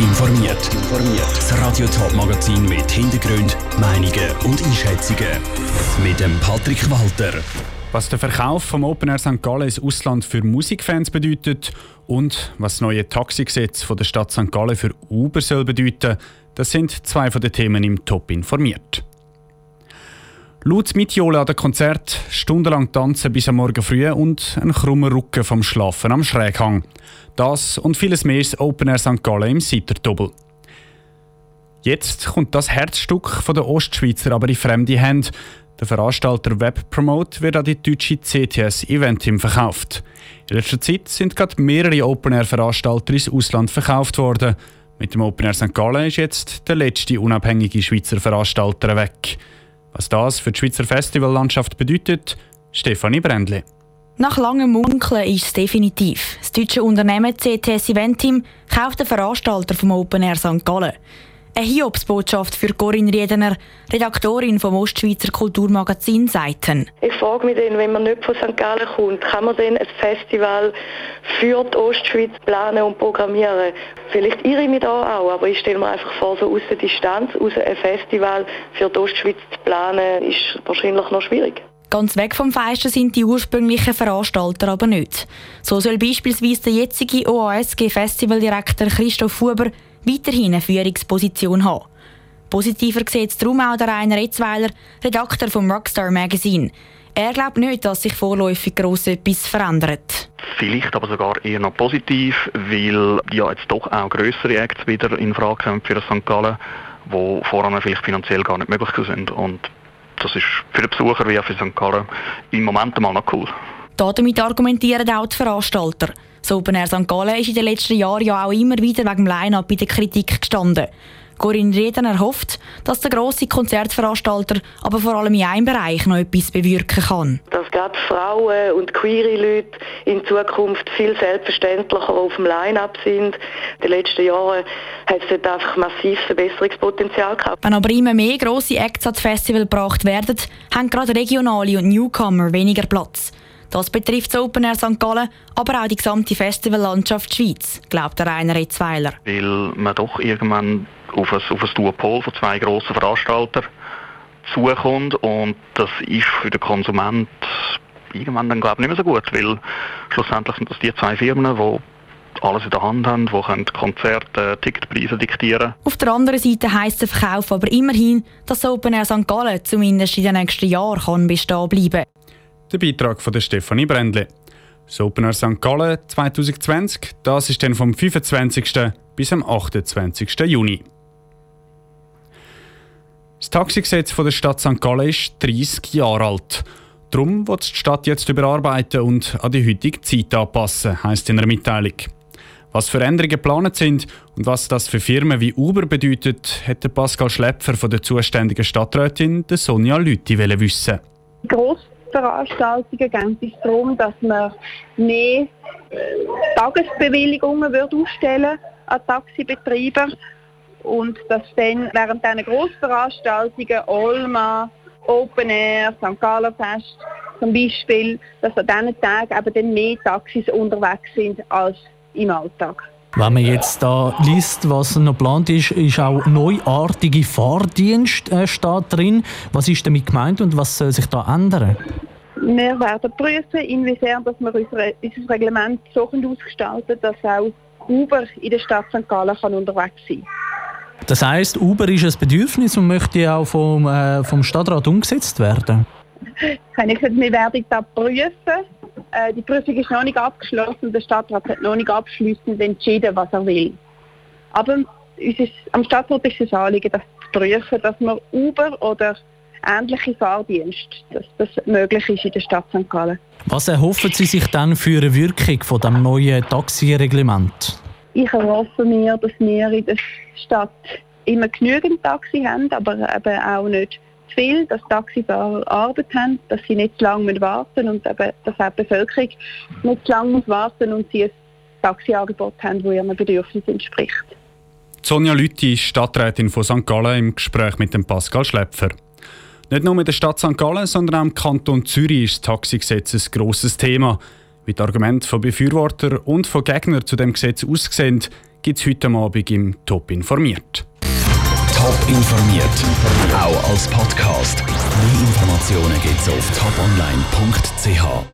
informiert. Das Radio Top Magazin mit Hintergrund, Meinungen und Einschätzungen mit dem Patrick Walter. Was der Verkauf vom Open Air St. Gallen ins Ausland für Musikfans bedeutet und was das neue Taxigesetz von der Stadt St. Gallen für Uber soll bedeuten, das sind zwei von den Themen im Top informiert. Laut Mitjole an dem Konzert, stundenlang tanzen bis am Morgen früh und ein krummer Rücken vom Schlafen am Schräghang. Das und vieles mehr ist Open Air St. Gallen im Seiterdoppel. Jetzt kommt das Herzstück von der Ostschweizer aber in fremde Hände. Der Veranstalter Web Promote wird an die deutsche CTS Event Team verkauft. In letzter Zeit sind gerade mehrere Open Air Veranstalter ins Ausland verkauft worden. Mit dem Open Air St. Gallen ist jetzt der letzte unabhängige Schweizer Veranstalter weg. Was das für die Schweizer Festivallandschaft bedeutet, Stefanie Brändli. Nach langem Munkeln ist es definitiv. Das deutsche Unternehmen CTS Event Team kauft den Veranstalter vom Open Air St. Gallen. Eine Hiobsbotschaft für Corinne Riedener, Redaktorin vom Ostschweizer Kulturmagazin Seiten. Ich frage mich dann, wenn man nicht von St. Gallen kommt, kann man dann ein Festival für die Ostschweiz planen und programmieren? Vielleicht irre ich mich da auch, aber ich stelle mir einfach vor, so aus der Distanz, aus ein Festival für die Ostschweiz zu planen, ist wahrscheinlich noch schwierig. Ganz weg vom Feisten sind die ursprünglichen Veranstalter aber nicht. So soll beispielsweise der jetzige OASG-Festivaldirektor Christoph Huber weiterhin eine Führungsposition haben. Positiver sieht es darum auch der Rainer Etzweiler, Redakteur vom Rockstar Magazine. Er glaubt nicht, dass sich vorläufig gross etwas verändert. Vielleicht aber sogar eher noch positiv, weil ja jetzt doch auch größere Acts wieder in Frage kommen für St. Gallen, die vorher vielleicht finanziell gar nicht möglich sind. Und das ist für den Besucher wie auch für St. Gallen im Moment mal noch cool. Damit argumentieren auch die Veranstalter. Das Open Air St. Gallen ist in den letzten Jahren ja auch immer wieder wegen dem Line-Up in der Kritik gestanden. Corinne Reden hofft, dass der grosse Konzertveranstalter aber vor allem in einem Bereich noch etwas bewirken kann. Dass gerade Frauen und queere Leute in Zukunft viel selbstverständlicher auf dem Line-Up sind. In den letzten Jahren hat es dort einfach massiv Verbesserungspotenzial gehabt. Wenn aber immer mehr grosse Acts ans Festival gebracht werden, haben gerade regionale und Newcomer weniger Platz. Das betrifft das Open Air St. Gallen, aber auch die gesamte Festivallandschaft Schweiz, glaubt der Rainer Etzweiler. Weil man doch irgendwann auf ein, auf ein Duopol von zwei grossen Veranstaltern zukommt und das ist für den Konsument irgendwann dann glaube ich nicht mehr so gut, weil schlussendlich sind das die zwei Firmen, die alles in der Hand haben, die Konzerte, Ticketpreise diktieren Auf der anderen Seite heisst der Verkauf aber immerhin, dass Open Air St. Gallen zumindest in den nächsten Jahren kann bestehen bleiben Der Beitrag von der Stefanie Brändli. Das Open Air St. Gallen 2020, das ist dann vom 25. bis am 28. Juni. Das Taxigesetz von der Stadt St. Gallen ist 30 Jahre alt. Darum wird die Stadt jetzt überarbeiten und an die heutige Zeit anpassen, heisst in einer Mitteilung. Was für Änderungen geplant sind und was das für Firmen wie Uber bedeutet, hätte Pascal Schlepfer von der zuständigen Stadträtin Sonja Lüthi wissen. Grossveranstaltungen geht es darum, dass man mehr Tagesbewilligungen ausstellen an Taxibetreiber und dass dann während diesen Grossveranstaltungen Olma, Open Air, St. Gallen Fest zum Beispiel, dass an diesen Tagen eben dann mehr Taxis unterwegs sind als im Alltag. Wenn man jetzt da liest, was noch geplant ist, ist auch neuartige Fahrdienst äh, steht drin. Was ist damit gemeint und was soll sich da ändern? Wir werden prüfen, inwiefern dass wir unser, unser Reglement so ausgestalten dass auch Uber in der Stadt St. Gallen kann unterwegs sein kann. Das heisst, Uber ist ein Bedürfnis und möchte auch vom, äh, vom Stadtrat umgesetzt werden? Ich gesagt, wir werden das prüfen. Äh, die Prüfung ist noch nicht abgeschlossen. Der Stadtrat hat noch nicht abschließend entschieden, was er will. Aber ist, am Stadtrat ist es Anliegen, das zu prüfen, dass man Uber oder ähnliche Fahrdienste, dass das möglich ist in der Stadt St. Gallen. Was erhoffen Sie sich dann für eine Wirkung von dem neuen Taxireglement? Ich erhoffe mir, dass wir in der Stadt immer genügend Taxi haben, aber eben auch nicht zu viel, dass Taxifahrer Arbeit haben, dass sie nicht zu lange warten und eben, dass auch die Bevölkerung nicht zu lange warten und sie ein Taxiangebot haben, das ihren Bedürfnissen entspricht. Sonja Lüthi, Stadträtin von St. Gallen, im Gespräch mit dem Pascal Schläpfer. Nicht nur in der Stadt St. Gallen, sondern auch im Kanton Zürich ist das Taxigesetz ein grosses Thema. Wie die Argumente von Befürwortern und von Gegnern zu dem Gesetz aussehen, gibt es heute Abend im Top informiert. Top informiert, auch als Podcast. Mehr Informationen gibt es auf toponline.ch.